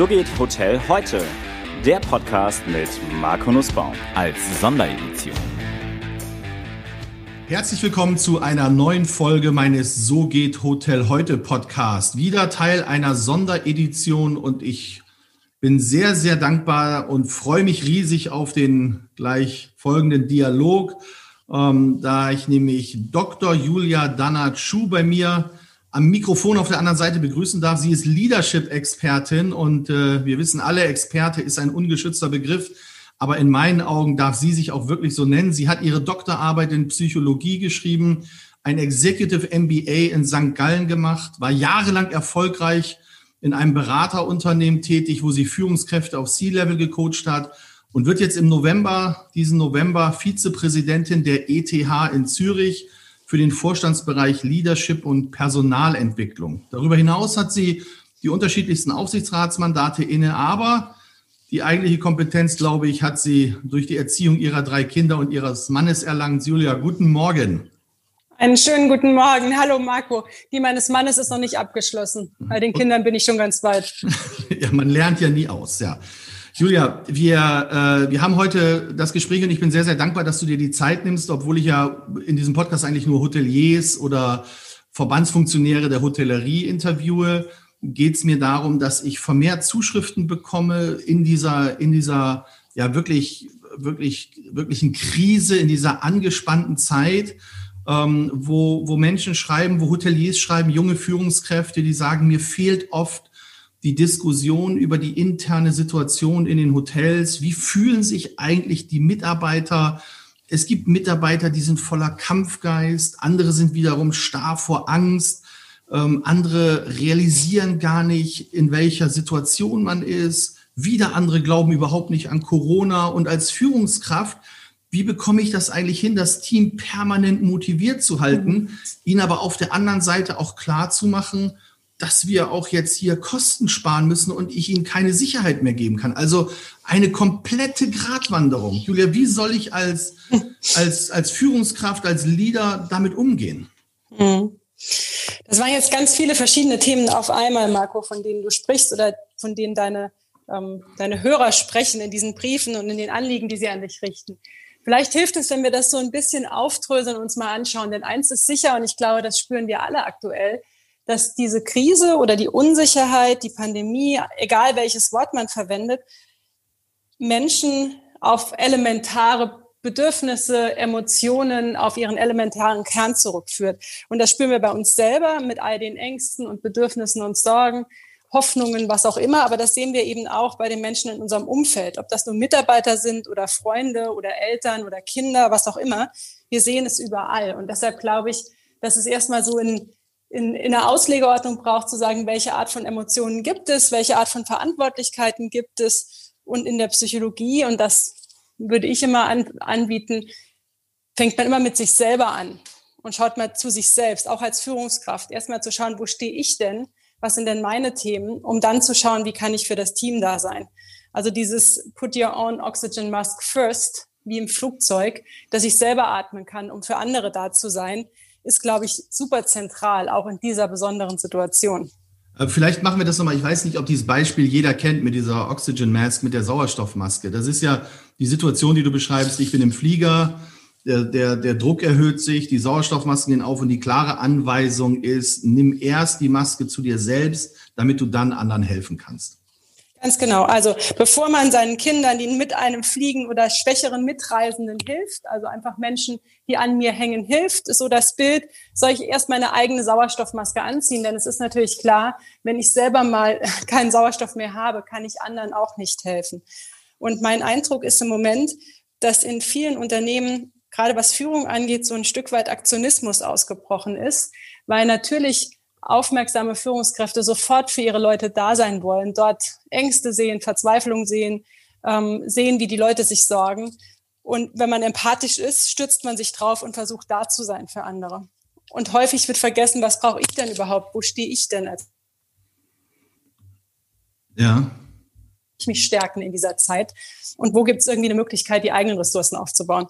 So geht Hotel heute. Der Podcast mit Marco Nussbaum als Sonderedition. Herzlich willkommen zu einer neuen Folge meines So geht Hotel heute Podcast. Wieder Teil einer Sonderedition und ich bin sehr, sehr dankbar und freue mich riesig auf den gleich folgenden Dialog. Ähm, da ich nämlich Dr. Julia Danat-Schuh bei mir am Mikrofon auf der anderen Seite begrüßen darf. Sie ist Leadership-Expertin und äh, wir wissen alle, Experte ist ein ungeschützter Begriff. Aber in meinen Augen darf sie sich auch wirklich so nennen. Sie hat ihre Doktorarbeit in Psychologie geschrieben, ein Executive MBA in St. Gallen gemacht, war jahrelang erfolgreich in einem Beraterunternehmen tätig, wo sie Führungskräfte auf C-Level gecoacht hat und wird jetzt im November, diesen November, Vizepräsidentin der ETH in Zürich für den Vorstandsbereich Leadership und Personalentwicklung. Darüber hinaus hat sie die unterschiedlichsten Aufsichtsratsmandate inne, aber die eigentliche Kompetenz, glaube ich, hat sie durch die Erziehung ihrer drei Kinder und ihres Mannes erlangt. Julia, guten Morgen. Einen schönen guten Morgen. Hallo Marco. Die meines Mannes ist noch nicht abgeschlossen. Bei den Kindern bin ich schon ganz weit. ja, man lernt ja nie aus, ja. Julia, wir, äh, wir haben heute das Gespräch und ich bin sehr, sehr dankbar, dass du dir die Zeit nimmst, obwohl ich ja in diesem Podcast eigentlich nur Hoteliers oder Verbandsfunktionäre der Hotellerie interviewe, geht es mir darum, dass ich vermehrt Zuschriften bekomme in dieser, in dieser ja wirklich, wirklich, wirklichen Krise, in dieser angespannten Zeit, ähm, wo, wo Menschen schreiben, wo Hoteliers schreiben, junge Führungskräfte, die sagen, mir fehlt oft die Diskussion über die interne Situation in den Hotels. Wie fühlen sich eigentlich die Mitarbeiter? Es gibt Mitarbeiter, die sind voller Kampfgeist, andere sind wiederum starr vor Angst, ähm, andere realisieren gar nicht, in welcher Situation man ist. Wieder andere glauben überhaupt nicht an Corona. Und als Führungskraft, wie bekomme ich das eigentlich hin, das Team permanent motiviert zu halten, mhm. ihnen aber auf der anderen Seite auch klar zu machen, dass wir auch jetzt hier Kosten sparen müssen und ich ihnen keine Sicherheit mehr geben kann. Also eine komplette Gratwanderung. Julia, wie soll ich als, als, als Führungskraft, als Leader damit umgehen? Hm. Das waren jetzt ganz viele verschiedene Themen auf einmal, Marco, von denen du sprichst oder von denen deine, ähm, deine Hörer sprechen in diesen Briefen und in den Anliegen, die sie an dich richten. Vielleicht hilft es, wenn wir das so ein bisschen auftröseln und uns mal anschauen. Denn eins ist sicher, und ich glaube, das spüren wir alle aktuell, dass diese Krise oder die Unsicherheit, die Pandemie, egal welches Wort man verwendet, Menschen auf elementare Bedürfnisse, Emotionen, auf ihren elementaren Kern zurückführt. Und das spüren wir bei uns selber mit all den Ängsten und Bedürfnissen und Sorgen, Hoffnungen, was auch immer. Aber das sehen wir eben auch bei den Menschen in unserem Umfeld, ob das nun Mitarbeiter sind oder Freunde oder Eltern oder Kinder, was auch immer. Wir sehen es überall. Und deshalb glaube ich, dass es erstmal so in in, in der Auslegeordnung braucht, zu sagen, welche Art von Emotionen gibt es, welche Art von Verantwortlichkeiten gibt es. Und in der Psychologie, und das würde ich immer an, anbieten, fängt man immer mit sich selber an und schaut mal zu sich selbst, auch als Führungskraft, erstmal zu schauen, wo stehe ich denn, was sind denn meine Themen, um dann zu schauen, wie kann ich für das Team da sein. Also dieses Put Your Own Oxygen Mask First, wie im Flugzeug, dass ich selber atmen kann, um für andere da zu sein, ist, glaube ich, super zentral, auch in dieser besonderen Situation. Äh, vielleicht machen wir das nochmal. Ich weiß nicht, ob dieses Beispiel jeder kennt mit dieser Oxygen Mask, mit der Sauerstoffmaske. Das ist ja die Situation, die du beschreibst. Ich bin im Flieger, der, der, der Druck erhöht sich, die Sauerstoffmasken gehen auf und die klare Anweisung ist, nimm erst die Maske zu dir selbst, damit du dann anderen helfen kannst. Ganz genau. Also bevor man seinen Kindern, die mit einem fliegen oder schwächeren Mitreisenden hilft, also einfach Menschen, die an mir hängen, hilft, ist so das Bild, soll ich erst meine eigene Sauerstoffmaske anziehen. Denn es ist natürlich klar, wenn ich selber mal keinen Sauerstoff mehr habe, kann ich anderen auch nicht helfen. Und mein Eindruck ist im Moment, dass in vielen Unternehmen, gerade was Führung angeht, so ein Stück weit Aktionismus ausgebrochen ist, weil natürlich aufmerksame Führungskräfte sofort für ihre Leute da sein wollen, dort Ängste sehen, Verzweiflung sehen, ähm, sehen, wie die Leute sich sorgen. Und wenn man empathisch ist, stützt man sich drauf und versucht da zu sein für andere. Und häufig wird vergessen, was brauche ich denn überhaupt? Wo stehe ich denn als? Ja. Ich mich stärken in dieser Zeit. Und wo gibt es irgendwie eine Möglichkeit, die eigenen Ressourcen aufzubauen?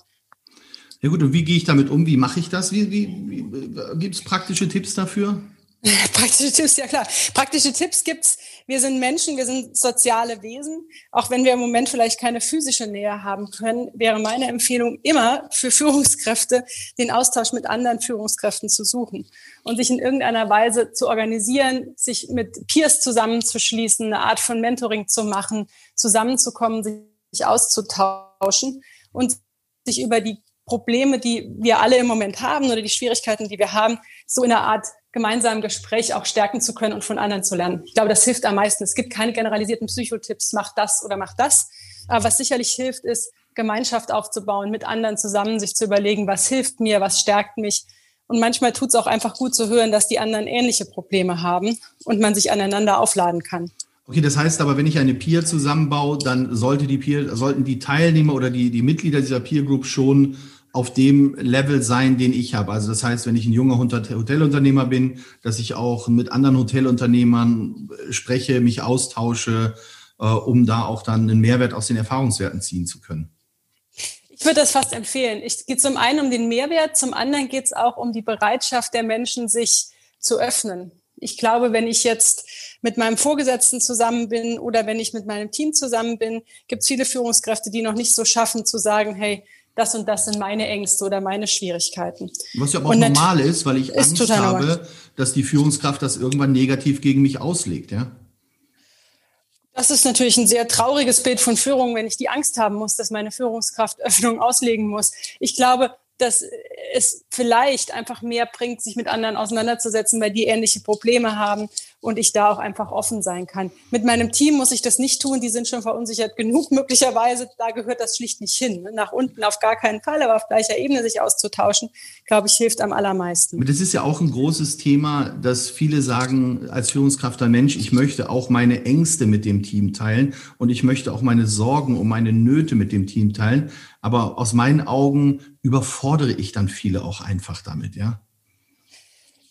Ja gut, und wie gehe ich damit um? Wie mache ich das? Wie, wie, wie Gibt es praktische Tipps dafür? Praktische Tipps, ja klar. Praktische Tipps gibt's. Wir sind Menschen, wir sind soziale Wesen. Auch wenn wir im Moment vielleicht keine physische Nähe haben können, wäre meine Empfehlung immer für Führungskräfte, den Austausch mit anderen Führungskräften zu suchen und sich in irgendeiner Weise zu organisieren, sich mit Peers zusammenzuschließen, eine Art von Mentoring zu machen, zusammenzukommen, sich auszutauschen und sich über die Probleme, die wir alle im Moment haben oder die Schwierigkeiten, die wir haben, so in einer Art gemeinsamen Gespräch auch stärken zu können und von anderen zu lernen. Ich glaube, das hilft am meisten. Es gibt keine generalisierten Psychotipps, mach das oder mach das. Aber was sicherlich hilft, ist, Gemeinschaft aufzubauen, mit anderen zusammen sich zu überlegen, was hilft mir, was stärkt mich. Und manchmal tut es auch einfach gut zu hören, dass die anderen ähnliche Probleme haben und man sich aneinander aufladen kann. Okay, das heißt aber, wenn ich eine Peer zusammenbaue, dann sollte die Peer, sollten die Teilnehmer oder die, die Mitglieder dieser Peer Group schon auf dem Level sein, den ich habe. Also das heißt, wenn ich ein junger Hotelunternehmer bin, dass ich auch mit anderen Hotelunternehmern äh, spreche, mich austausche, äh, um da auch dann einen Mehrwert aus den Erfahrungswerten ziehen zu können. Ich würde das fast empfehlen. Es geht zum einen um den Mehrwert, zum anderen geht es auch um die Bereitschaft der Menschen, sich zu öffnen. Ich glaube, wenn ich jetzt mit meinem Vorgesetzten zusammen bin oder wenn ich mit meinem Team zusammen bin, gibt es viele Führungskräfte, die noch nicht so schaffen zu sagen, hey, das und das sind meine Ängste oder meine Schwierigkeiten. Was ja aber auch normal ist, weil ich Angst habe, normal. dass die Führungskraft das irgendwann negativ gegen mich auslegt, ja? Das ist natürlich ein sehr trauriges Bild von Führung, wenn ich die Angst haben muss, dass meine Führungskraft Öffnung auslegen muss. Ich glaube, dass es vielleicht einfach mehr bringt, sich mit anderen auseinanderzusetzen, weil die ähnliche Probleme haben und ich da auch einfach offen sein kann. Mit meinem Team muss ich das nicht tun, die sind schon verunsichert genug möglicherweise, da gehört das schlicht nicht hin. Nach unten auf gar keinen Fall, aber auf gleicher Ebene sich auszutauschen, glaube ich, hilft am allermeisten. Das ist ja auch ein großes Thema, dass viele sagen als Führungskraft der Mensch, ich möchte auch meine Ängste mit dem Team teilen und ich möchte auch meine Sorgen und meine Nöte mit dem Team teilen. Aber aus meinen Augen überfordere ich dann viele auch einfach damit, ja.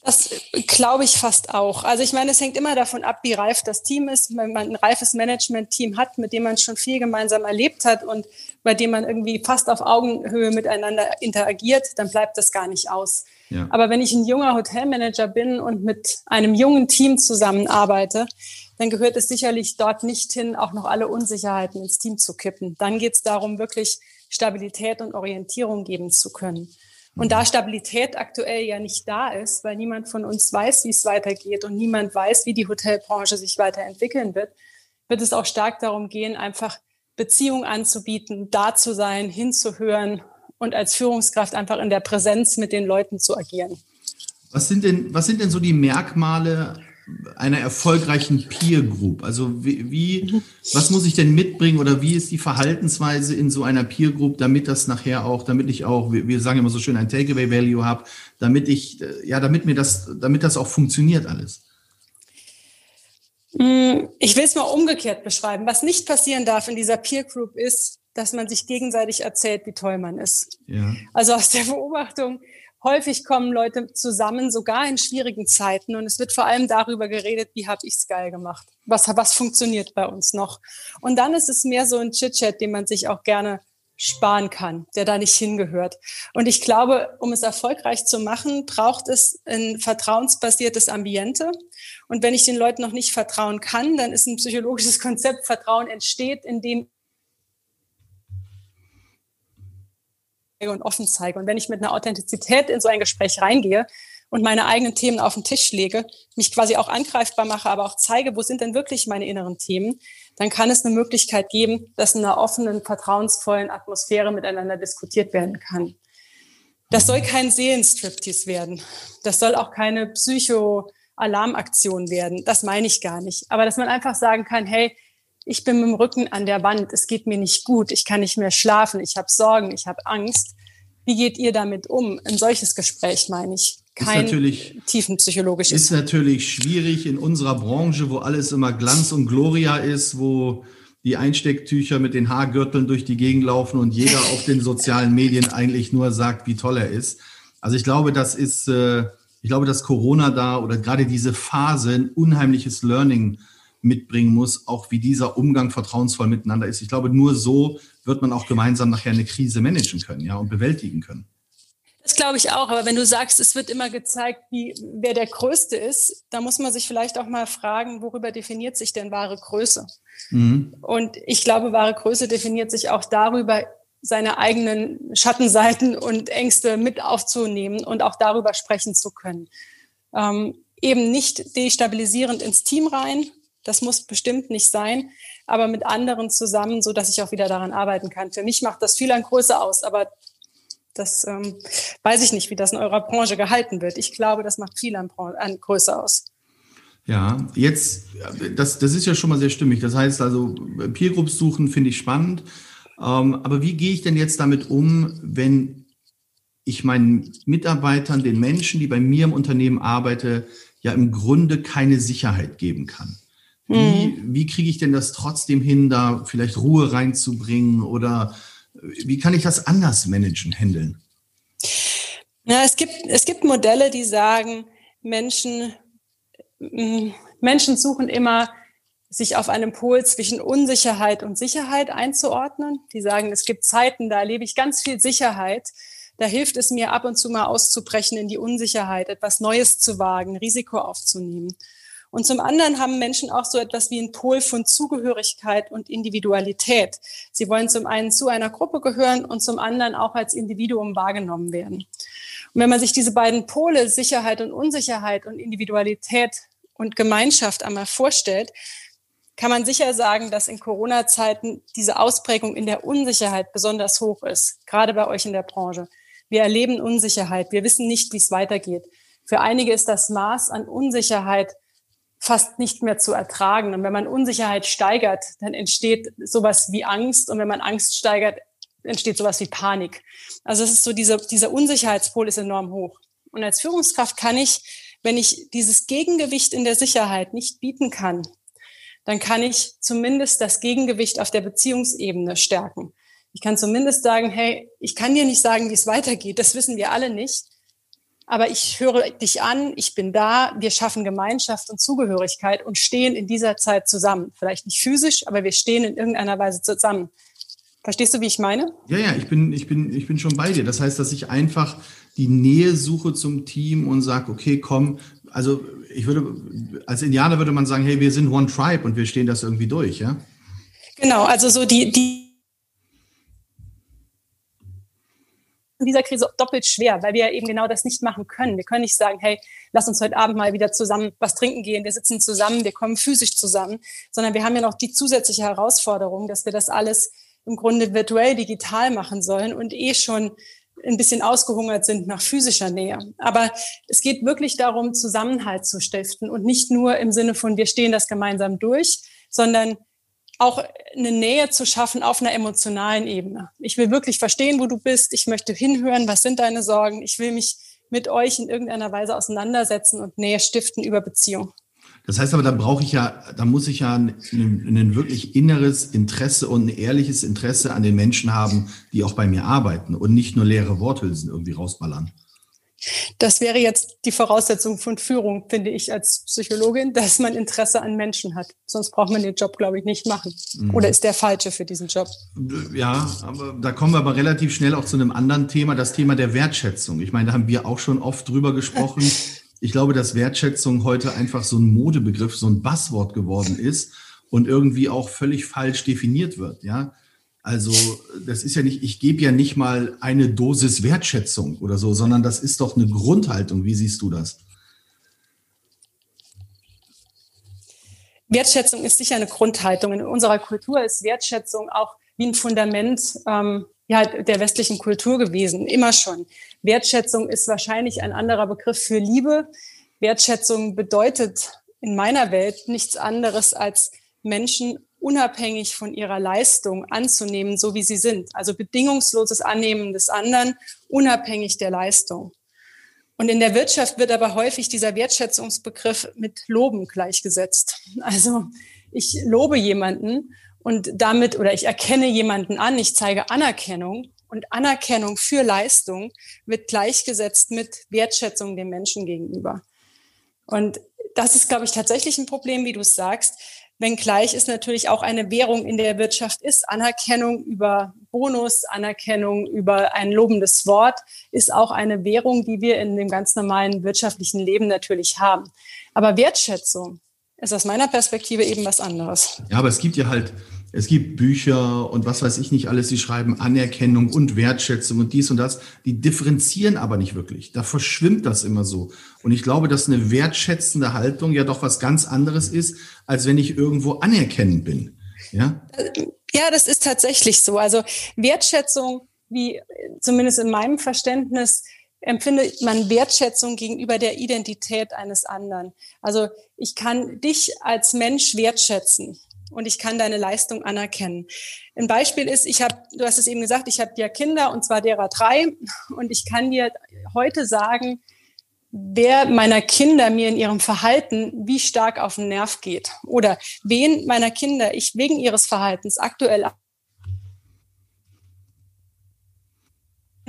Das glaube ich fast auch. Also ich meine, es hängt immer davon ab, wie reif das Team ist. Wenn man ein reifes Management-Team hat, mit dem man schon viel gemeinsam erlebt hat und bei dem man irgendwie fast auf Augenhöhe miteinander interagiert, dann bleibt das gar nicht aus. Ja. Aber wenn ich ein junger Hotelmanager bin und mit einem jungen Team zusammenarbeite, dann gehört es sicherlich dort nicht hin, auch noch alle Unsicherheiten ins Team zu kippen. Dann geht es darum, wirklich Stabilität und Orientierung geben zu können. Und da Stabilität aktuell ja nicht da ist, weil niemand von uns weiß, wie es weitergeht und niemand weiß, wie die Hotelbranche sich weiterentwickeln wird, wird es auch stark darum gehen, einfach Beziehungen anzubieten, da zu sein, hinzuhören und als Führungskraft einfach in der Präsenz mit den Leuten zu agieren. Was sind denn, was sind denn so die Merkmale einer erfolgreichen Peer Group? Also wie, wie, was muss ich denn mitbringen oder wie ist die Verhaltensweise in so einer Peer Group, damit das nachher auch, damit ich auch, wir sagen immer so schön, ein Takeaway Value habe, damit ich, ja, damit mir das, damit das auch funktioniert alles? Mm, ich will es mal umgekehrt beschreiben. Was nicht passieren darf in dieser Peer Group ist, dass man sich gegenseitig erzählt, wie toll man ist. Ja. Also aus der Beobachtung, häufig kommen Leute zusammen, sogar in schwierigen Zeiten. Und es wird vor allem darüber geredet, wie habe ich es geil gemacht? Was, was funktioniert bei uns noch? Und dann ist es mehr so ein Chit-Chat, den man sich auch gerne sparen kann, der da nicht hingehört. Und ich glaube, um es erfolgreich zu machen, braucht es ein vertrauensbasiertes Ambiente. Und wenn ich den Leuten noch nicht vertrauen kann, dann ist ein psychologisches Konzept, Vertrauen entsteht, indem und offen zeige. Und wenn ich mit einer Authentizität in so ein Gespräch reingehe und meine eigenen Themen auf den Tisch lege, mich quasi auch angreifbar mache, aber auch zeige, wo sind denn wirklich meine inneren Themen, dann kann es eine Möglichkeit geben, dass in einer offenen, vertrauensvollen Atmosphäre miteinander diskutiert werden kann. Das soll kein Seelenstriptease werden. Das soll auch keine Psycho-Alarmaktion werden. Das meine ich gar nicht. Aber dass man einfach sagen kann, hey, ich bin mit dem Rücken an der Wand, es geht mir nicht gut, ich kann nicht mehr schlafen, ich habe Sorgen, ich habe Angst. Wie geht ihr damit um? Ein solches Gespräch meine ich. Kein tiefenpsychologisches. Ist natürlich schwierig in unserer Branche, wo alles immer Glanz und Gloria ist, wo die Einstecktücher mit den Haargürteln durch die Gegend laufen und jeder auf den sozialen Medien eigentlich nur sagt, wie toll er ist. Also ich glaube, das ist, äh, ich glaube, dass Corona da oder gerade diese Phase ein unheimliches Learning mitbringen muss, auch wie dieser Umgang vertrauensvoll miteinander ist. Ich glaube, nur so wird man auch gemeinsam nachher eine Krise managen können, ja, und bewältigen können. Das glaube ich auch. Aber wenn du sagst, es wird immer gezeigt, wie, wer der Größte ist, da muss man sich vielleicht auch mal fragen, worüber definiert sich denn wahre Größe? Mhm. Und ich glaube, wahre Größe definiert sich auch darüber, seine eigenen Schattenseiten und Ängste mit aufzunehmen und auch darüber sprechen zu können. Ähm, eben nicht destabilisierend ins Team rein, das muss bestimmt nicht sein, aber mit anderen zusammen, so dass ich auch wieder daran arbeiten kann. Für mich macht das viel an Größe aus, aber das ähm, weiß ich nicht, wie das in eurer Branche gehalten wird. Ich glaube, das macht viel an, an Größe aus. Ja, jetzt, das, das ist ja schon mal sehr stimmig. Das heißt also, Peer Groups suchen finde ich spannend. Ähm, aber wie gehe ich denn jetzt damit um, wenn ich meinen Mitarbeitern, den Menschen, die bei mir im Unternehmen arbeiten, ja im Grunde keine Sicherheit geben kann? Wie, mhm. wie kriege ich denn das trotzdem hin, da vielleicht Ruhe reinzubringen oder wie kann ich das anders managen, handeln? Ja, es gibt, es gibt Modelle, die sagen, Menschen, mm, Menschen suchen immer, sich auf einem Pol zwischen Unsicherheit und Sicherheit einzuordnen. Die sagen, es gibt Zeiten, da erlebe ich ganz viel Sicherheit. Da hilft es mir ab und zu mal auszubrechen in die Unsicherheit, etwas Neues zu wagen, Risiko aufzunehmen. Und zum anderen haben Menschen auch so etwas wie einen Pol von Zugehörigkeit und Individualität. Sie wollen zum einen zu einer Gruppe gehören und zum anderen auch als Individuum wahrgenommen werden. Und wenn man sich diese beiden Pole, Sicherheit und Unsicherheit und Individualität und Gemeinschaft einmal vorstellt, kann man sicher sagen, dass in Corona-Zeiten diese Ausprägung in der Unsicherheit besonders hoch ist, gerade bei euch in der Branche. Wir erleben Unsicherheit. Wir wissen nicht, wie es weitergeht. Für einige ist das Maß an Unsicherheit fast nicht mehr zu ertragen. Und wenn man Unsicherheit steigert, dann entsteht sowas wie Angst. Und wenn man Angst steigert, entsteht sowas wie Panik. Also es ist so, dieser, dieser Unsicherheitspol ist enorm hoch. Und als Führungskraft kann ich, wenn ich dieses Gegengewicht in der Sicherheit nicht bieten kann, dann kann ich zumindest das Gegengewicht auf der Beziehungsebene stärken. Ich kann zumindest sagen, hey, ich kann dir nicht sagen, wie es weitergeht. Das wissen wir alle nicht aber ich höre dich an, ich bin da, wir schaffen Gemeinschaft und Zugehörigkeit und stehen in dieser Zeit zusammen. Vielleicht nicht physisch, aber wir stehen in irgendeiner Weise zusammen. Verstehst du, wie ich meine? Ja, ja, ich bin, ich bin, ich bin schon bei dir. Das heißt, dass ich einfach die Nähe suche zum Team und sage, okay, komm, also ich würde, als Indianer würde man sagen, hey, wir sind One Tribe und wir stehen das irgendwie durch, ja? Genau, also so die, die in dieser Krise doppelt schwer, weil wir ja eben genau das nicht machen können. Wir können nicht sagen, hey, lass uns heute Abend mal wieder zusammen was trinken gehen, wir sitzen zusammen, wir kommen physisch zusammen, sondern wir haben ja noch die zusätzliche Herausforderung, dass wir das alles im Grunde virtuell digital machen sollen und eh schon ein bisschen ausgehungert sind nach physischer Nähe. Aber es geht wirklich darum, Zusammenhalt zu stiften und nicht nur im Sinne von, wir stehen das gemeinsam durch, sondern auch eine Nähe zu schaffen auf einer emotionalen Ebene. Ich will wirklich verstehen, wo du bist. Ich möchte hinhören, was sind deine Sorgen. Ich will mich mit euch in irgendeiner Weise auseinandersetzen und Nähe stiften über Beziehung. Das heißt aber, da brauche ich ja, da muss ich ja ein, ein, wirklich inneres Interesse und ein ehrliches Interesse an den Menschen haben, die auch bei mir arbeiten und nicht nur leere Worthülsen irgendwie rausballern. Das wäre jetzt die Voraussetzung von Führung, finde ich als Psychologin, dass man Interesse an Menschen hat. Sonst braucht man den Job, glaube ich, nicht machen. Mhm. Oder ist der falsche für diesen Job? Ja, aber da kommen wir aber relativ schnell auch zu einem anderen Thema, das Thema der Wertschätzung. Ich meine, da haben wir auch schon oft drüber gesprochen. Ich glaube, dass Wertschätzung heute einfach so ein Modebegriff, so ein Buzzword geworden ist und irgendwie auch völlig falsch definiert wird. Ja, also das ist ja nicht, ich gebe ja nicht mal eine Dosis Wertschätzung oder so, sondern das ist doch eine Grundhaltung. Wie siehst du das? Wertschätzung ist sicher eine Grundhaltung. In unserer Kultur ist Wertschätzung auch wie ein Fundament ähm, ja, der westlichen Kultur gewesen, immer schon. Wertschätzung ist wahrscheinlich ein anderer Begriff für Liebe. Wertschätzung bedeutet in meiner Welt nichts anderes als Menschen unabhängig von ihrer Leistung anzunehmen, so wie sie sind. Also bedingungsloses Annehmen des anderen, unabhängig der Leistung. Und in der Wirtschaft wird aber häufig dieser Wertschätzungsbegriff mit Loben gleichgesetzt. Also ich lobe jemanden und damit oder ich erkenne jemanden an, ich zeige Anerkennung und Anerkennung für Leistung wird gleichgesetzt mit Wertschätzung dem Menschen gegenüber. Und das ist, glaube ich, tatsächlich ein Problem, wie du es sagst Wenngleich es natürlich auch eine Währung in der Wirtschaft ist. Anerkennung über Bonus, Anerkennung über ein lobendes Wort ist auch eine Währung, die wir in dem ganz normalen wirtschaftlichen Leben natürlich haben. Aber Wertschätzung ist aus meiner Perspektive eben was anderes. Ja, aber es gibt ja halt es gibt Bücher und was weiß ich nicht alles, die schreiben Anerkennung und Wertschätzung und dies und das. Die differenzieren aber nicht wirklich. Da verschwimmt das immer so. Und ich glaube, dass eine wertschätzende Haltung ja doch was ganz anderes ist, als wenn ich irgendwo anerkennend bin. Ja, ja das ist tatsächlich so. Also Wertschätzung, wie zumindest in meinem Verständnis, empfindet man Wertschätzung gegenüber der Identität eines anderen. Also ich kann dich als Mensch wertschätzen und ich kann deine Leistung anerkennen. Ein Beispiel ist, ich habe, du hast es eben gesagt, ich habe ja Kinder und zwar derer drei und ich kann dir heute sagen, wer meiner Kinder mir in ihrem Verhalten wie stark auf den Nerv geht oder wen meiner Kinder ich wegen ihres Verhaltens aktuell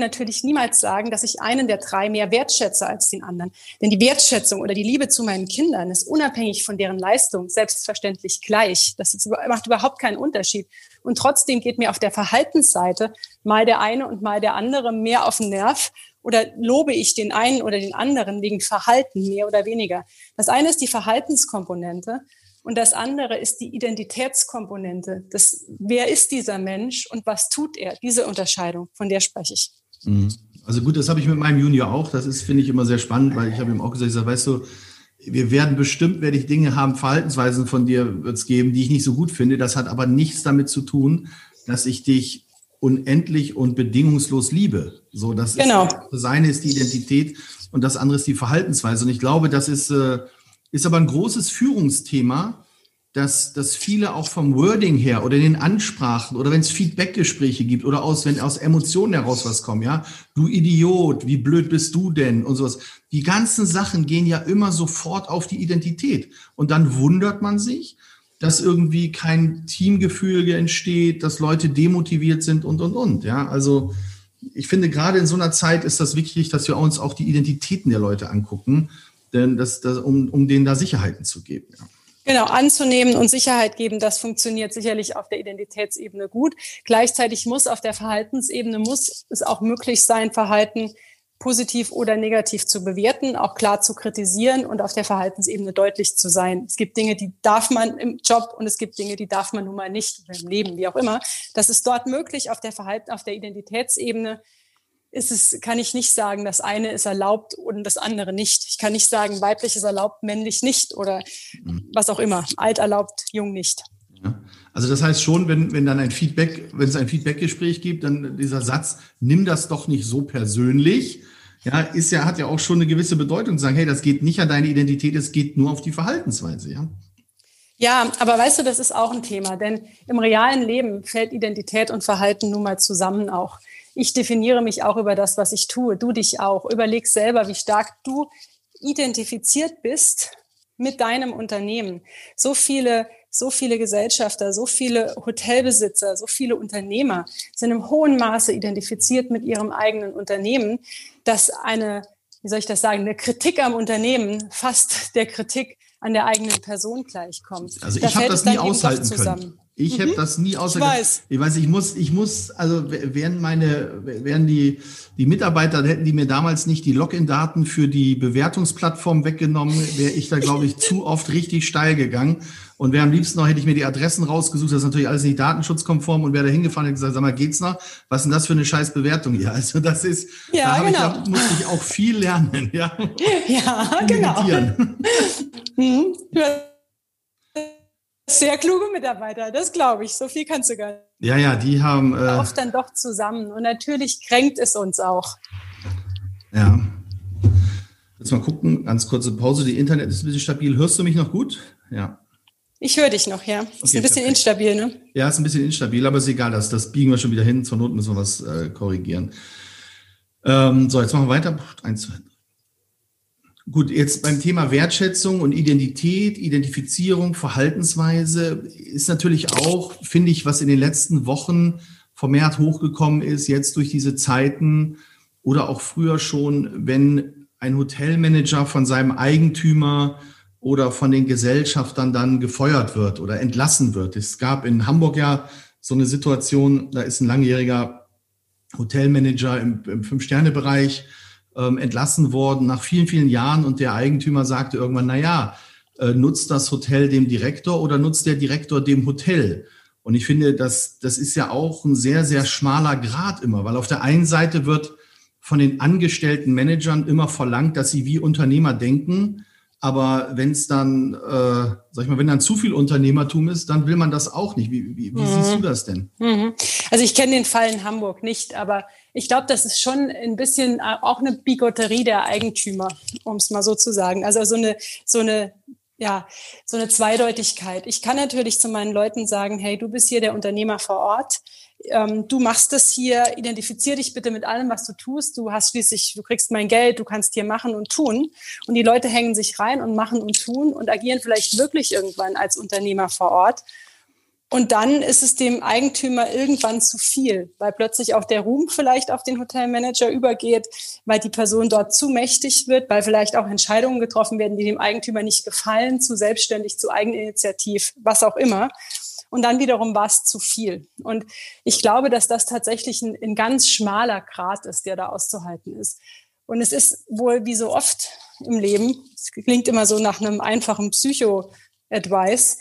natürlich niemals sagen, dass ich einen der drei mehr wertschätze als den anderen. Denn die Wertschätzung oder die Liebe zu meinen Kindern ist unabhängig von deren Leistung selbstverständlich gleich. Das macht überhaupt keinen Unterschied. Und trotzdem geht mir auf der Verhaltensseite mal der eine und mal der andere mehr auf den Nerv oder lobe ich den einen oder den anderen wegen Verhalten mehr oder weniger. Das eine ist die Verhaltenskomponente und das andere ist die Identitätskomponente. Das, wer ist dieser Mensch und was tut er? Diese Unterscheidung, von der spreche ich. Mhm. Also gut, das habe ich mit meinem Junior auch. Das ist, finde ich, immer sehr spannend, weil ich habe ihm auch gesagt, ich sage, weißt du, wir werden bestimmt, werde ich Dinge haben, Verhaltensweisen von dir wird es geben, die ich nicht so gut finde. Das hat aber nichts damit zu tun, dass ich dich unendlich und bedingungslos liebe. So, das genau. ist, das eine ist die Identität und das andere ist die Verhaltensweise. Und ich glaube, das ist, äh, ist aber ein großes Führungsthema, dass, dass viele auch vom Wording her oder in den Ansprachen oder wenn es Feedbackgespräche gibt oder aus, wenn aus Emotionen heraus was kommt, ja, du Idiot, wie blöd bist du denn und sowas. Die ganzen Sachen gehen ja immer sofort auf die Identität. Und dann wundert man sich, dass irgendwie kein Teamgefühl entsteht, dass Leute demotiviert sind und, und, und. Ja, also ich finde, gerade in so einer Zeit ist das wichtig, dass wir uns auch die Identitäten der Leute angucken, denn das, das, um, um denen da Sicherheiten zu geben. Ja. Genau, anzunehmen und Sicherheit geben, das funktioniert sicherlich auf der Identitätsebene gut. Gleichzeitig muss auf der Verhaltensebene muss es auch möglich sein, Verhalten positiv oder negativ zu bewerten, auch klar zu kritisieren und auf der Verhaltensebene deutlich zu sein. Es gibt Dinge, die darf man im Job und es gibt Dinge, die darf man nun mal nicht im Leben, wie auch immer. Das ist dort möglich auf der Verhalten, auf der Identitätsebene ist es, kann ich nicht sagen, das eine ist erlaubt und das andere nicht. Ich kann nicht sagen, weiblich ist erlaubt, männlich nicht oder mhm. was auch immer. Alt erlaubt, jung nicht. Ja. Also das heißt schon, wenn, wenn dann ein Feedback, wenn es ein Feedbackgespräch gibt, dann dieser Satz, nimm das doch nicht so persönlich, ja, ist ja, hat ja auch schon eine gewisse Bedeutung zu sagen, hey, das geht nicht an deine Identität, es geht nur auf die Verhaltensweise, ja. Ja, aber weißt du, das ist auch ein Thema, denn im realen Leben fällt Identität und Verhalten nun mal zusammen auch ich definiere mich auch über das, was ich tue, du dich auch. Überleg selber, wie stark du identifiziert bist mit deinem Unternehmen. So viele, so viele Gesellschafter, so viele Hotelbesitzer, so viele Unternehmer sind im hohen Maße identifiziert mit ihrem eigenen Unternehmen, dass eine, wie soll ich das sagen, eine Kritik am Unternehmen fast der Kritik an der eigenen Person gleichkommt. Also ich habe das nie aushalten können. Ich mhm. habe das nie außer. Ich weiß. Ich weiß, ich muss, ich muss, also wären meine, wären die, die Mitarbeiter, hätten die mir damals nicht die Login-Daten für die Bewertungsplattform weggenommen, wäre ich da, glaube ich, zu oft richtig steil gegangen. Und wäre am liebsten noch, hätte ich mir die Adressen rausgesucht, das ist natürlich alles nicht datenschutzkonform und wäre da hingefahren und gesagt, sag mal, geht's noch? Was ist denn das für eine scheiß Bewertung hier? Also das ist, ja, da, genau. ich, da musste ich auch viel lernen, ja. Ja, genau. Sehr kluge Mitarbeiter, das glaube ich. So viel kannst du gar nicht. Ja, ja, die haben. Äh, oft dann doch zusammen. Und natürlich kränkt es uns auch. Ja. Jetzt mal gucken, ganz kurze Pause. Die Internet ist ein bisschen stabil. Hörst du mich noch gut? Ja. Ich höre dich noch, ja. Ist okay, ein bisschen perfekt. instabil, ne? Ja, ist ein bisschen instabil, aber ist egal. Das, das biegen wir schon wieder hin. Zur Not müssen wir was äh, korrigieren. Ähm, so, jetzt machen wir weiter. Eins, zwei, Gut, jetzt beim Thema Wertschätzung und Identität, Identifizierung, Verhaltensweise ist natürlich auch, finde ich, was in den letzten Wochen vermehrt hochgekommen ist, jetzt durch diese Zeiten oder auch früher schon, wenn ein Hotelmanager von seinem Eigentümer oder von den Gesellschaftern dann gefeuert wird oder entlassen wird. Es gab in Hamburg ja so eine Situation, da ist ein langjähriger Hotelmanager im, im Fünf-Sterne-Bereich ähm, entlassen worden nach vielen, vielen Jahren und der Eigentümer sagte irgendwann, na ja, äh, nutzt das Hotel dem Direktor oder nutzt der Direktor dem Hotel? Und ich finde, das, das ist ja auch ein sehr, sehr schmaler Grad immer, weil auf der einen Seite wird von den angestellten Managern immer verlangt, dass sie wie Unternehmer denken. Aber wenn es dann, äh, sag ich mal, wenn dann zu viel Unternehmertum ist, dann will man das auch nicht. Wie, wie, wie mhm. siehst du das denn? Mhm. Also ich kenne den Fall in Hamburg nicht, aber ich glaube, das ist schon ein bisschen auch eine Bigotterie der Eigentümer, um es mal so zu sagen. Also so eine, so eine ja, so eine Zweideutigkeit. Ich kann natürlich zu meinen Leuten sagen, hey, du bist hier der Unternehmer vor Ort. Ähm, du machst das hier, identifizier dich bitte mit allem, was du tust. Du hast schließlich, du kriegst mein Geld, du kannst hier machen und tun. Und die Leute hängen sich rein und machen und tun und agieren vielleicht wirklich irgendwann als Unternehmer vor Ort. Und dann ist es dem Eigentümer irgendwann zu viel, weil plötzlich auch der Ruhm vielleicht auf den Hotelmanager übergeht, weil die Person dort zu mächtig wird, weil vielleicht auch Entscheidungen getroffen werden, die dem Eigentümer nicht gefallen, zu selbstständig, zu Eigeninitiativ, was auch immer. Und dann wiederum war es zu viel. Und ich glaube, dass das tatsächlich ein, ein ganz schmaler Grat ist, der da auszuhalten ist. Und es ist wohl wie so oft im Leben, es klingt immer so nach einem einfachen Psycho-Advice,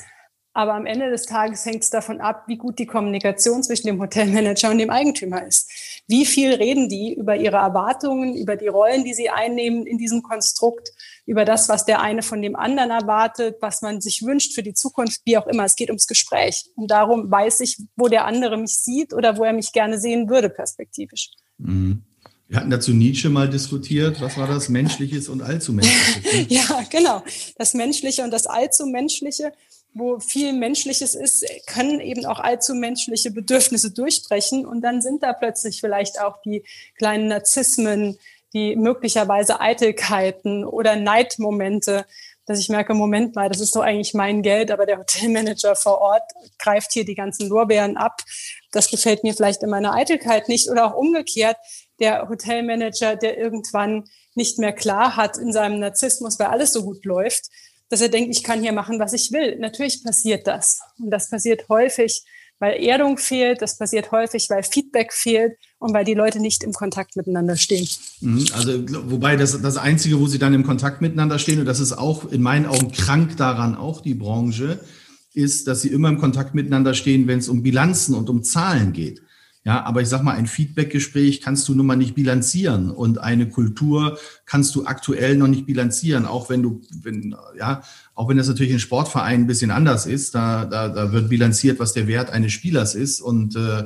aber am Ende des Tages hängt es davon ab, wie gut die Kommunikation zwischen dem Hotelmanager und dem Eigentümer ist. Wie viel reden die über ihre Erwartungen, über die Rollen, die sie einnehmen in diesem Konstrukt, über das, was der eine von dem anderen erwartet, was man sich wünscht für die Zukunft, wie auch immer. Es geht ums Gespräch. Und darum weiß ich, wo der andere mich sieht oder wo er mich gerne sehen würde, perspektivisch. Mhm. Wir hatten dazu Nietzsche mal diskutiert. Was war das? Menschliches und allzu Menschliches. ja, genau. Das Menschliche und das allzu Menschliche wo viel Menschliches ist, können eben auch allzu menschliche Bedürfnisse durchbrechen. Und dann sind da plötzlich vielleicht auch die kleinen Narzissmen, die möglicherweise Eitelkeiten oder Neidmomente, dass ich merke, Moment mal, das ist doch eigentlich mein Geld, aber der Hotelmanager vor Ort greift hier die ganzen Lorbeeren ab. Das gefällt mir vielleicht in meiner Eitelkeit nicht. Oder auch umgekehrt, der Hotelmanager, der irgendwann nicht mehr klar hat in seinem Narzissmus, weil alles so gut läuft, dass er denkt, ich kann hier machen, was ich will. Natürlich passiert das. Und das passiert häufig, weil Erdung fehlt, das passiert häufig, weil Feedback fehlt und weil die Leute nicht im Kontakt miteinander stehen. Mhm. Also, wobei das, das Einzige, wo sie dann im Kontakt miteinander stehen, und das ist auch in meinen Augen krank daran, auch die Branche, ist, dass sie immer im Kontakt miteinander stehen, wenn es um Bilanzen und um Zahlen geht. Ja, aber ich sag mal, ein Feedbackgespräch kannst du nun mal nicht bilanzieren und eine Kultur kannst du aktuell noch nicht bilanzieren, auch wenn du, wenn, ja, auch wenn das natürlich in Sportvereinen ein bisschen anders ist, da, da, da wird bilanziert, was der Wert eines Spielers ist und, äh,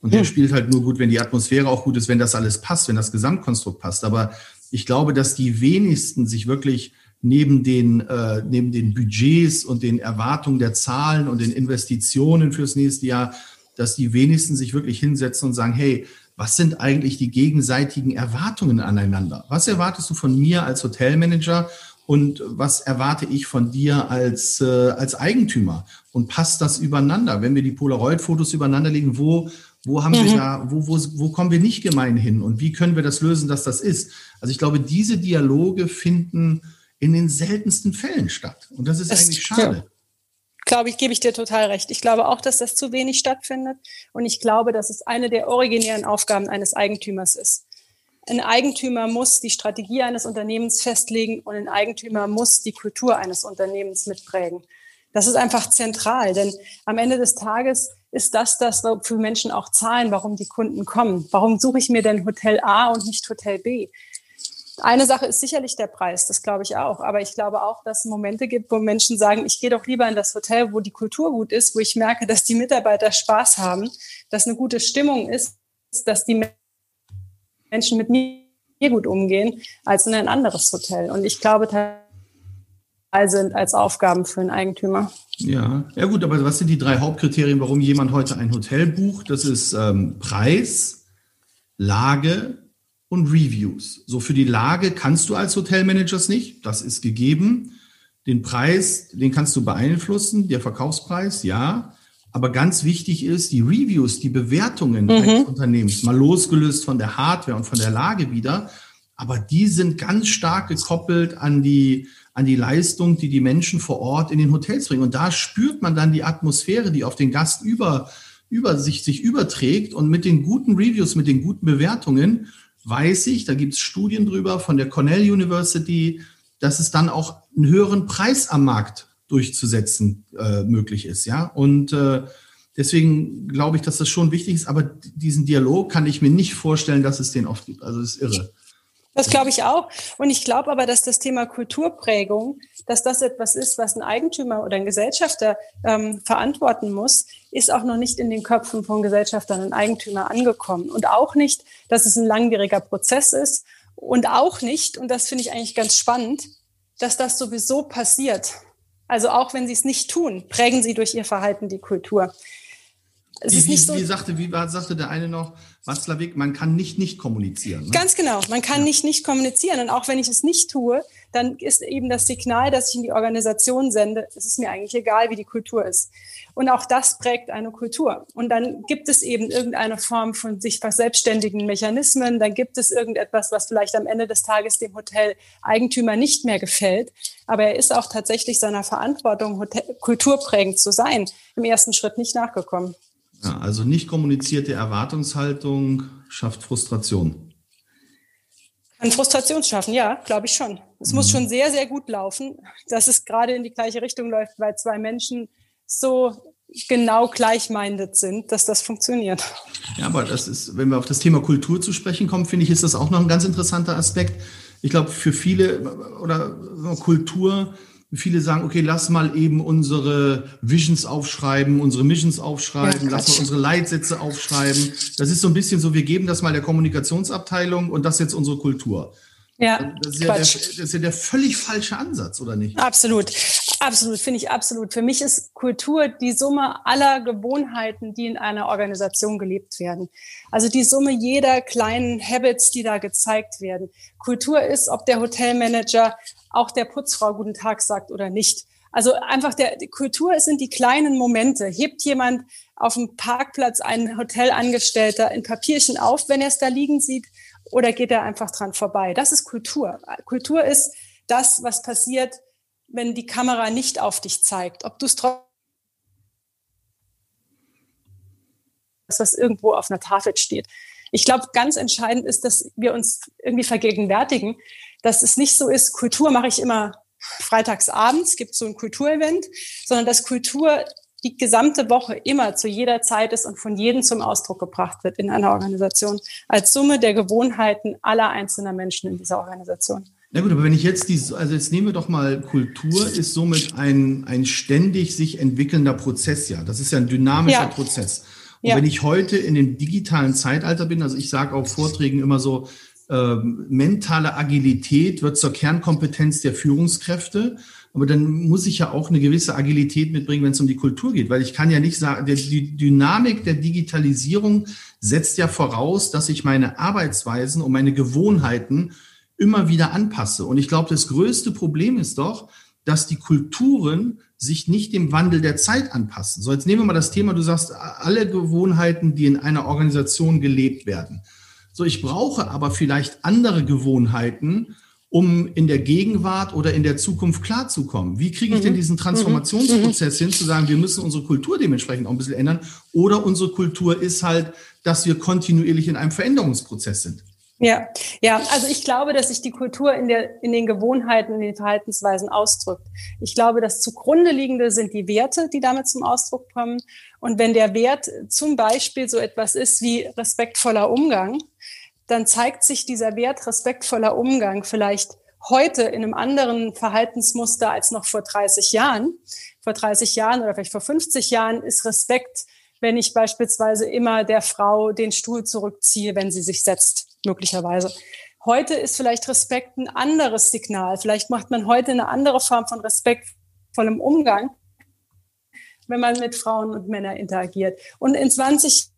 und der hm. spielt halt nur gut, wenn die Atmosphäre auch gut ist, wenn das alles passt, wenn das Gesamtkonstrukt passt. Aber ich glaube, dass die wenigsten sich wirklich neben den, äh, neben den Budgets und den Erwartungen der Zahlen und den Investitionen fürs nächste Jahr dass die wenigsten sich wirklich hinsetzen und sagen, hey, was sind eigentlich die gegenseitigen Erwartungen aneinander? Was erwartest du von mir als Hotelmanager und was erwarte ich von dir als, äh, als Eigentümer? Und passt das übereinander? Wenn wir die Polaroid-Fotos übereinander legen, wo, wo haben mhm. wir da, wo, wo, wo kommen wir nicht gemein hin? Und wie können wir das lösen, dass das ist? Also ich glaube, diese Dialoge finden in den seltensten Fällen statt. Und das ist das, eigentlich schade. Ja glaube ich, gebe ich dir total recht. Ich glaube auch, dass das zu wenig stattfindet. Und ich glaube, dass es eine der originären Aufgaben eines Eigentümers ist. Ein Eigentümer muss die Strategie eines Unternehmens festlegen und ein Eigentümer muss die Kultur eines Unternehmens mitprägen. Das ist einfach zentral, denn am Ende des Tages ist das das, wofür Menschen auch zahlen, warum die Kunden kommen. Warum suche ich mir denn Hotel A und nicht Hotel B? Eine Sache ist sicherlich der Preis, das glaube ich auch. Aber ich glaube auch, dass es Momente gibt, wo Menschen sagen, ich gehe doch lieber in das Hotel, wo die Kultur gut ist, wo ich merke, dass die Mitarbeiter Spaß haben, dass eine gute Stimmung ist, dass die Menschen mit mir gut umgehen, als in ein anderes Hotel. Und ich glaube, Teil sind als Aufgaben für einen Eigentümer. Ja, ja gut, aber was sind die drei Hauptkriterien, warum jemand heute ein Hotel bucht? Das ist ähm, Preis, Lage und Reviews. So für die Lage kannst du als Hotelmanagers nicht, das ist gegeben. Den Preis, den kannst du beeinflussen, der Verkaufspreis, ja. Aber ganz wichtig ist die Reviews, die Bewertungen mhm. eines Unternehmens, mal losgelöst von der Hardware und von der Lage wieder. aber die sind ganz stark gekoppelt an die, an die Leistung, die die Menschen vor Ort in den Hotels bringen. Und da spürt man dann die Atmosphäre, die auf den Gast über, über sich, sich überträgt. Und mit den guten Reviews, mit den guten Bewertungen weiß ich, da gibt es Studien drüber von der Cornell University, dass es dann auch einen höheren Preis am Markt durchzusetzen äh, möglich ist. Ja, und äh, deswegen glaube ich, dass das schon wichtig ist. Aber diesen Dialog kann ich mir nicht vorstellen, dass es den oft gibt. Also das ist irre. Das glaube ich auch. Und ich glaube aber, dass das Thema Kulturprägung, dass das etwas ist, was ein Eigentümer oder ein Gesellschafter ähm, verantworten muss, ist auch noch nicht in den Köpfen von Gesellschaftern und Eigentümern angekommen. Und auch nicht, dass es ein langwieriger Prozess ist. Und auch nicht, und das finde ich eigentlich ganz spannend, dass das sowieso passiert. Also auch wenn sie es nicht tun, prägen sie durch ihr Verhalten die Kultur. Es wie, ist nicht so, wie sagte, wie sagte der eine noch, Watzlawick, man kann nicht nicht kommunizieren. Ne? Ganz genau, man kann ja. nicht nicht kommunizieren. Und auch wenn ich es nicht tue, dann ist eben das Signal, das ich in die Organisation sende, es ist mir eigentlich egal, wie die Kultur ist. Und auch das prägt eine Kultur. Und dann gibt es eben irgendeine Form von sich verselbstständigen Mechanismen. Dann gibt es irgendetwas, was vielleicht am Ende des Tages dem Hotel-Eigentümer nicht mehr gefällt. Aber er ist auch tatsächlich seiner Verantwortung, Hotel kulturprägend zu sein, im ersten Schritt nicht nachgekommen. Ja, also nicht kommunizierte Erwartungshaltung schafft Frustration. Kann Frustration schaffen, ja, glaube ich schon. Es mhm. muss schon sehr, sehr gut laufen, dass es gerade in die gleiche Richtung läuft, weil zwei Menschen so genau gleichmeindet sind, dass das funktioniert. Ja, aber das ist, wenn wir auf das Thema Kultur zu sprechen kommen, finde ich, ist das auch noch ein ganz interessanter Aspekt. Ich glaube, für viele oder Kultur Viele sagen, okay, lass mal eben unsere Visions aufschreiben, unsere Missions aufschreiben, ja, lass mal unsere Leitsätze aufschreiben. Das ist so ein bisschen so, wir geben das mal der Kommunikationsabteilung und das ist jetzt unsere Kultur. Ja, das ist ja, der, das ist ja der völlig falsche Ansatz, oder nicht? Absolut. Absolut, finde ich absolut. Für mich ist Kultur die Summe aller Gewohnheiten, die in einer Organisation gelebt werden. Also die Summe jeder kleinen Habits, die da gezeigt werden. Kultur ist, ob der Hotelmanager auch der Putzfrau guten Tag sagt oder nicht. Also einfach der die Kultur sind die kleinen Momente. Hebt jemand auf dem Parkplatz ein Hotelangestellter ein Papierchen auf, wenn er es da liegen sieht, oder geht er einfach dran vorbei? Das ist Kultur. Kultur ist das, was passiert, wenn die Kamera nicht auf dich zeigt. Ob du es trotzdem was irgendwo auf einer Tafel steht. Ich glaube, ganz entscheidend ist, dass wir uns irgendwie vergegenwärtigen, dass es nicht so ist, Kultur mache ich immer freitags abends, gibt so ein Kulturevent, sondern dass Kultur die gesamte Woche immer zu jeder Zeit ist und von jedem zum Ausdruck gebracht wird in einer Organisation als Summe der Gewohnheiten aller einzelner Menschen in dieser Organisation. Na gut, aber wenn ich jetzt die, also jetzt nehmen wir doch mal Kultur, ist somit ein, ein ständig sich entwickelnder Prozess, ja. Das ist ja ein dynamischer ja. Prozess. Und ja. wenn ich heute in dem digitalen Zeitalter bin, also ich sage auch Vorträgen immer so, äh, mentale Agilität wird zur Kernkompetenz der Führungskräfte. Aber dann muss ich ja auch eine gewisse Agilität mitbringen, wenn es um die Kultur geht, weil ich kann ja nicht sagen, die Dynamik der Digitalisierung setzt ja voraus, dass ich meine Arbeitsweisen und meine Gewohnheiten immer wieder anpasse. Und ich glaube, das größte Problem ist doch, dass die Kulturen sich nicht dem Wandel der Zeit anpassen. So, jetzt nehmen wir mal das Thema, du sagst, alle Gewohnheiten, die in einer Organisation gelebt werden. So, ich brauche aber vielleicht andere Gewohnheiten, um in der Gegenwart oder in der Zukunft klarzukommen. Wie kriege ich mhm. denn diesen Transformationsprozess mhm. hin, zu sagen, wir müssen unsere Kultur dementsprechend auch ein bisschen ändern? Oder unsere Kultur ist halt, dass wir kontinuierlich in einem Veränderungsprozess sind. Ja, ja, also ich glaube, dass sich die Kultur in, der, in den Gewohnheiten, in den Verhaltensweisen ausdrückt. Ich glaube, das zugrunde liegende sind die Werte, die damit zum Ausdruck kommen. Und wenn der Wert zum Beispiel so etwas ist wie respektvoller Umgang, dann zeigt sich dieser Wert respektvoller Umgang vielleicht heute in einem anderen Verhaltensmuster als noch vor 30 Jahren. Vor 30 Jahren oder vielleicht vor 50 Jahren ist Respekt, wenn ich beispielsweise immer der Frau den Stuhl zurückziehe, wenn sie sich setzt, möglicherweise. Heute ist vielleicht Respekt ein anderes Signal. Vielleicht macht man heute eine andere Form von respektvollem Umgang, wenn man mit Frauen und Männern interagiert. Und in 20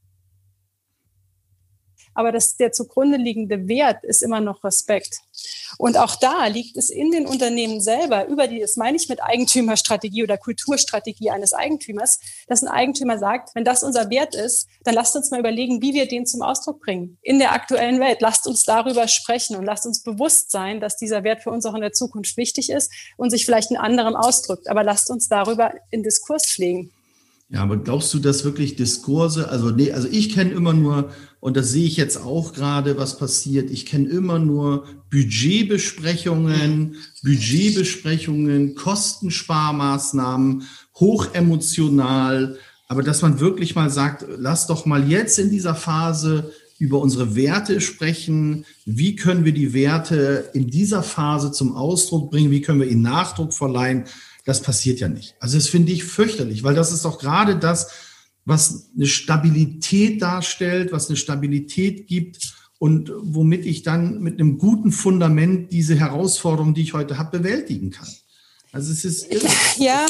aber das, der zugrunde liegende Wert ist immer noch Respekt. Und auch da liegt es in den Unternehmen selber, über die, das meine ich mit Eigentümerstrategie oder Kulturstrategie eines Eigentümers, dass ein Eigentümer sagt, wenn das unser Wert ist, dann lasst uns mal überlegen, wie wir den zum Ausdruck bringen in der aktuellen Welt. Lasst uns darüber sprechen und lasst uns bewusst sein, dass dieser Wert für uns auch in der Zukunft wichtig ist und sich vielleicht in anderem ausdrückt. Aber lasst uns darüber in Diskurs pflegen. Ja, aber glaubst du, dass wirklich Diskurse, also nee, also ich kenne immer nur, und das sehe ich jetzt auch gerade, was passiert, ich kenne immer nur Budgetbesprechungen, Budgetbesprechungen, Kostensparmaßnahmen, hochemotional, aber dass man wirklich mal sagt, lass doch mal jetzt in dieser Phase über unsere Werte sprechen. Wie können wir die Werte in dieser Phase zum Ausdruck bringen? Wie können wir ihnen Nachdruck verleihen? Das passiert ja nicht. Also das finde ich fürchterlich, weil das ist doch gerade das, was eine Stabilität darstellt, was eine Stabilität gibt und womit ich dann mit einem guten Fundament diese Herausforderung, die ich heute habe, bewältigen kann. Also es ist irre. Ja.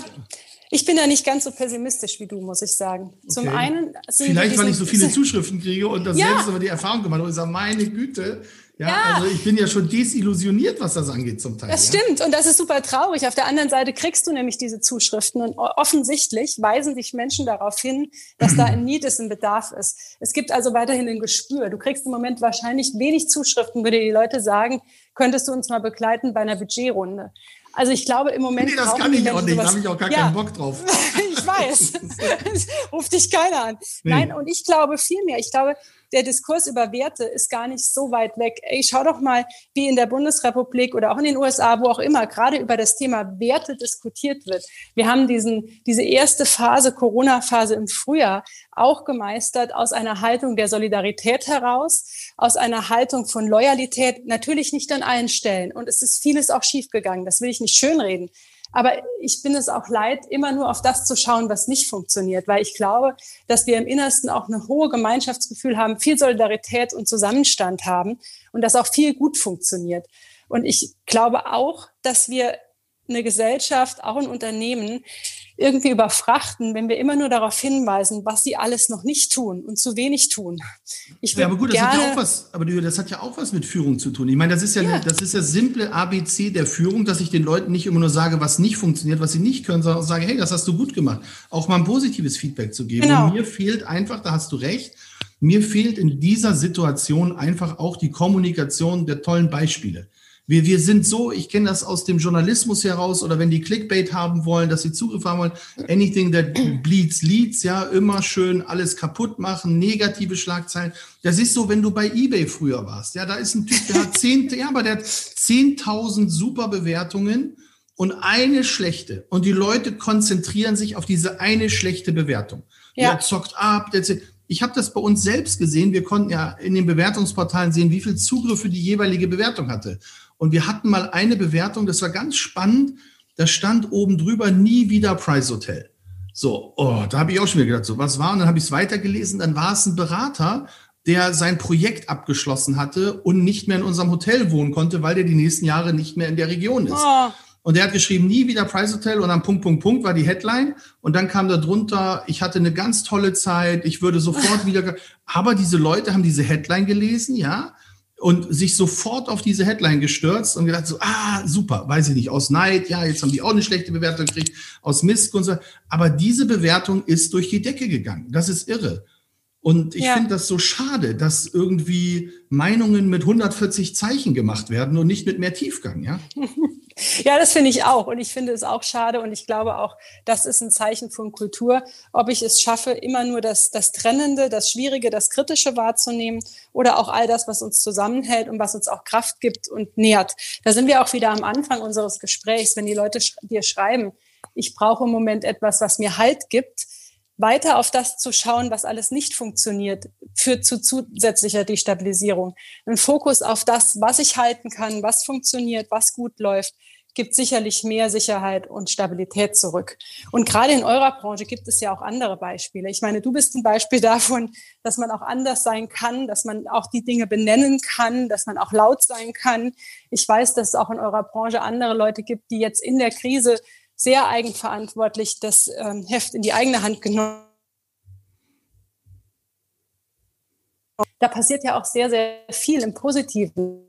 Ich bin da nicht ganz so pessimistisch wie du, muss ich sagen. Zum okay. einen. Vielleicht, weil ich so viele Zuschriften kriege und das ja. selbst über die Erfahrung gemacht habe. Ich sage, meine Güte, ja, ja, also ich bin ja schon desillusioniert, was das angeht zum Teil. Das ja? stimmt und das ist super traurig. Auf der anderen Seite kriegst du nämlich diese Zuschriften und offensichtlich weisen dich Menschen darauf hin, dass da ein Need ist, ein Bedarf ist. Es gibt also weiterhin ein Gespür. Du kriegst im Moment wahrscheinlich wenig Zuschriften, würde die Leute sagen, könntest du uns mal begleiten bei einer Budgetrunde. Also ich glaube im Moment. Nee, das kann ich auch nicht. Da habe ich auch gar ja. keinen Bock drauf. ich weiß. Ruft dich keiner an. Nee. Nein, und ich glaube viel mehr. Ich glaube, der Diskurs über Werte ist gar nicht so weit weg. Ey, schau doch mal, wie in der Bundesrepublik oder auch in den USA, wo auch immer, gerade über das Thema Werte diskutiert wird. Wir haben diesen, diese erste Phase, Corona-Phase im Frühjahr, auch gemeistert aus einer Haltung der Solidarität heraus, aus einer Haltung von Loyalität, natürlich nicht an allen Stellen. Und es ist vieles auch schiefgegangen. Das will ich nicht schönreden. Aber ich bin es auch leid, immer nur auf das zu schauen, was nicht funktioniert, weil ich glaube, dass wir im Innersten auch ein hohe Gemeinschaftsgefühl haben, viel Solidarität und Zusammenstand haben und dass auch viel gut funktioniert. Und ich glaube auch, dass wir eine Gesellschaft, auch ein Unternehmen, irgendwie überfrachten, wenn wir immer nur darauf hinweisen, was sie alles noch nicht tun und zu wenig tun. Ich ja, aber gut, das hat ja auch was, aber das hat ja auch was mit Führung zu tun. Ich meine, das ist ja, ja. Das ist ja simple ABC der Führung, dass ich den Leuten nicht immer nur sage, was nicht funktioniert, was sie nicht können, sondern auch sage, hey, das hast du gut gemacht. Auch mal ein positives Feedback zu geben. Genau. Und mir fehlt einfach, da hast du recht, mir fehlt in dieser Situation einfach auch die Kommunikation der tollen Beispiele. Wir, wir sind so, ich kenne das aus dem Journalismus heraus oder wenn die Clickbait haben wollen, dass sie Zugriff haben wollen, anything that bleeds leads, ja, immer schön alles kaputt machen, negative Schlagzeilen. Das ist so, wenn du bei eBay früher warst. Ja, da ist ein Typ, der hat zehn, ja, aber der hat 10.000 super Bewertungen und eine schlechte. Und die Leute konzentrieren sich auf diese eine schlechte Bewertung. Ja. Der zockt ab, der ich habe das bei uns selbst gesehen. Wir konnten ja in den Bewertungsportalen sehen, wie viel Zugriffe die jeweilige Bewertung hatte. Und wir hatten mal eine Bewertung, das war ganz spannend. Da stand oben drüber nie wieder Price Hotel. So, oh, da habe ich auch schon wieder gedacht, so was war? Und dann habe ich es weitergelesen. Dann war es ein Berater, der sein Projekt abgeschlossen hatte und nicht mehr in unserem Hotel wohnen konnte, weil der die nächsten Jahre nicht mehr in der Region ist. Oh. Und der hat geschrieben, nie wieder Price Hotel und dann Punkt, Punkt, Punkt war die Headline. Und dann kam da drunter, ich hatte eine ganz tolle Zeit, ich würde sofort wieder. Aber diese Leute haben diese Headline gelesen, ja, und sich sofort auf diese Headline gestürzt und gedacht so, ah, super, weiß ich nicht, aus Neid, ja, jetzt haben die auch eine schlechte Bewertung gekriegt, aus Mist und so. Aber diese Bewertung ist durch die Decke gegangen. Das ist irre. Und ich ja. finde das so schade, dass irgendwie Meinungen mit 140 Zeichen gemacht werden und nicht mit mehr Tiefgang, ja? Ja, das finde ich auch. Und ich finde es auch schade. Und ich glaube auch, das ist ein Zeichen von Kultur, ob ich es schaffe, immer nur das, das Trennende, das Schwierige, das Kritische wahrzunehmen oder auch all das, was uns zusammenhält und was uns auch Kraft gibt und nährt. Da sind wir auch wieder am Anfang unseres Gesprächs, wenn die Leute dir schreiben, ich brauche im Moment etwas, was mir Halt gibt, weiter auf das zu schauen, was alles nicht funktioniert, führt zu zusätzlicher Destabilisierung. Ein Fokus auf das, was ich halten kann, was funktioniert, was gut läuft, gibt sicherlich mehr Sicherheit und Stabilität zurück. Und gerade in eurer Branche gibt es ja auch andere Beispiele. Ich meine, du bist ein Beispiel davon, dass man auch anders sein kann, dass man auch die Dinge benennen kann, dass man auch laut sein kann. Ich weiß, dass es auch in eurer Branche andere Leute gibt, die jetzt in der Krise sehr eigenverantwortlich das ähm, Heft in die eigene Hand genommen Da passiert ja auch sehr, sehr viel im Positiven.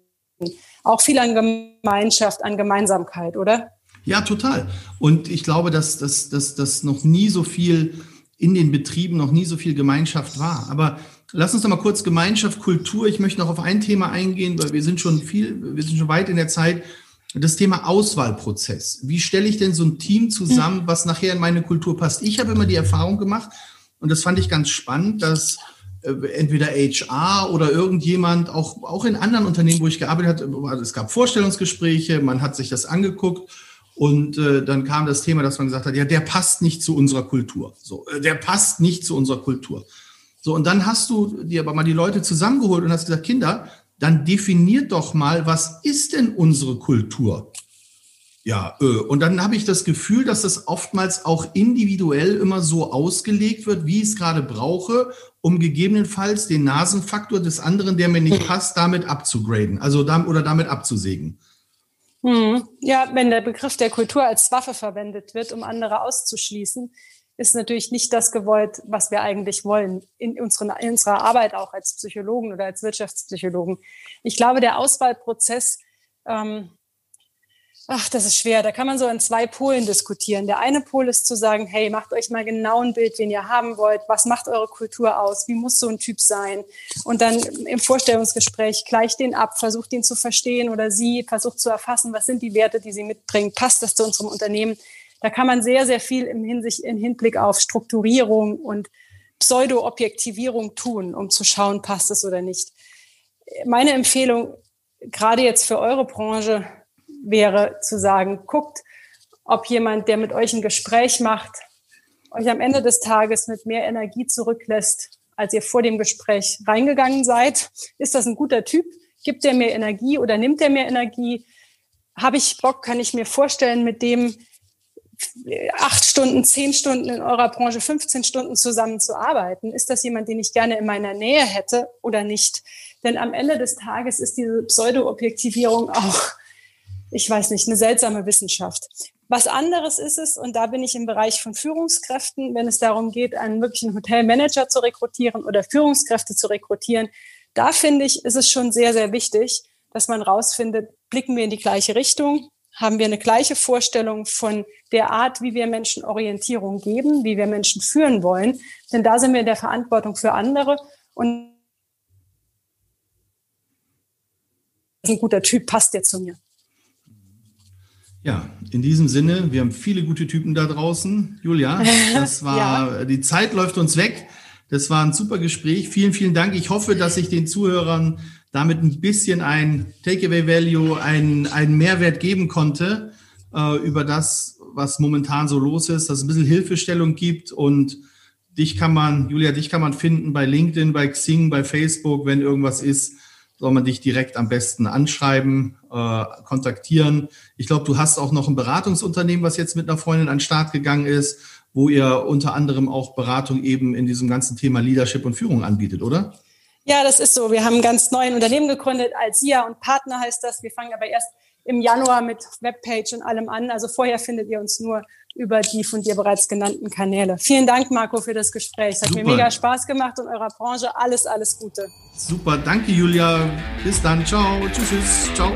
Auch viel an Gemeinschaft, an Gemeinsamkeit, oder? Ja, total. Und ich glaube, dass das noch nie so viel in den Betrieben, noch nie so viel Gemeinschaft war. Aber lass uns noch mal kurz Gemeinschaft, Kultur. Ich möchte noch auf ein Thema eingehen, weil wir sind schon viel, wir sind schon weit in der Zeit. Das Thema Auswahlprozess. Wie stelle ich denn so ein Team zusammen, was nachher in meine Kultur passt? Ich habe immer die Erfahrung gemacht, und das fand ich ganz spannend, dass äh, entweder HR oder irgendjemand, auch, auch in anderen Unternehmen, wo ich gearbeitet habe, es gab Vorstellungsgespräche, man hat sich das angeguckt und äh, dann kam das Thema, dass man gesagt hat, ja, der passt nicht zu unserer Kultur. So, äh, der passt nicht zu unserer Kultur. So, und dann hast du dir aber mal die Leute zusammengeholt und hast gesagt, Kinder, dann definiert doch mal, was ist denn unsere Kultur? Ja, äh, und dann habe ich das Gefühl, dass das oftmals auch individuell immer so ausgelegt wird, wie ich es gerade brauche, um gegebenenfalls den Nasenfaktor des anderen, der mir nicht passt, damit abzugraden, also oder damit abzusägen. Hm. Ja, wenn der Begriff der Kultur als Waffe verwendet wird, um andere auszuschließen, ist natürlich nicht das gewollt, was wir eigentlich wollen in, unseren, in unserer Arbeit auch als Psychologen oder als Wirtschaftspsychologen. Ich glaube, der Auswahlprozess ähm, Ach, das ist schwer. Da kann man so in zwei Polen diskutieren. Der eine Pol ist zu sagen, hey, macht euch mal genau ein Bild, wen ihr haben wollt. Was macht eure Kultur aus? Wie muss so ein Typ sein? Und dann im Vorstellungsgespräch gleicht den ab, versucht ihn zu verstehen oder sie versucht zu erfassen, was sind die Werte, die sie mitbringen? Passt das zu unserem Unternehmen? Da kann man sehr, sehr viel im, Hinsicht, im Hinblick auf Strukturierung und Pseudo-Objektivierung tun, um zu schauen, passt es oder nicht. Meine Empfehlung, gerade jetzt für eure Branche, wäre zu sagen, guckt, ob jemand, der mit euch ein Gespräch macht, euch am Ende des Tages mit mehr Energie zurücklässt, als ihr vor dem Gespräch reingegangen seid. Ist das ein guter Typ? Gibt der mir Energie oder nimmt der mir Energie? Habe ich Bock, kann ich mir vorstellen, mit dem acht Stunden, zehn Stunden in eurer Branche, 15 Stunden zusammen zu arbeiten? Ist das jemand, den ich gerne in meiner Nähe hätte oder nicht? Denn am Ende des Tages ist diese Pseudo-Objektivierung auch ich weiß nicht, eine seltsame Wissenschaft. Was anderes ist es, und da bin ich im Bereich von Führungskräften, wenn es darum geht, einen wirklichen Hotelmanager zu rekrutieren oder Führungskräfte zu rekrutieren, da finde ich, ist es schon sehr, sehr wichtig, dass man rausfindet, blicken wir in die gleiche Richtung, haben wir eine gleiche Vorstellung von der Art, wie wir Menschen Orientierung geben, wie wir Menschen führen wollen. Denn da sind wir in der Verantwortung für andere. Und ein guter Typ passt der zu mir. Ja, in diesem Sinne, wir haben viele gute Typen da draußen. Julia, das war, ja. die Zeit läuft uns weg. Das war ein super Gespräch. Vielen, vielen Dank. Ich hoffe, dass ich den Zuhörern damit ein bisschen ein Takeaway-Value, einen, Mehrwert geben konnte äh, über das, was momentan so los ist, dass es ein bisschen Hilfestellung gibt und dich kann man, Julia, dich kann man finden bei LinkedIn, bei Xing, bei Facebook, wenn irgendwas ist soll man dich direkt am besten anschreiben, äh, kontaktieren. Ich glaube, du hast auch noch ein Beratungsunternehmen, was jetzt mit einer Freundin an den Start gegangen ist, wo ihr unter anderem auch Beratung eben in diesem ganzen Thema Leadership und Führung anbietet, oder? Ja, das ist so. Wir haben ein ganz neues Unternehmen gegründet, als SIA und Partner heißt das. Wir fangen aber erst im Januar mit Webpage und allem an. Also vorher findet ihr uns nur über die von dir bereits genannten Kanäle. Vielen Dank, Marco, für das Gespräch. Es hat Super. mir mega Spaß gemacht und eurer Branche alles, alles Gute. Super, danke Julia. Bis dann. Ciao. Tschüss. tschüss. Ciao.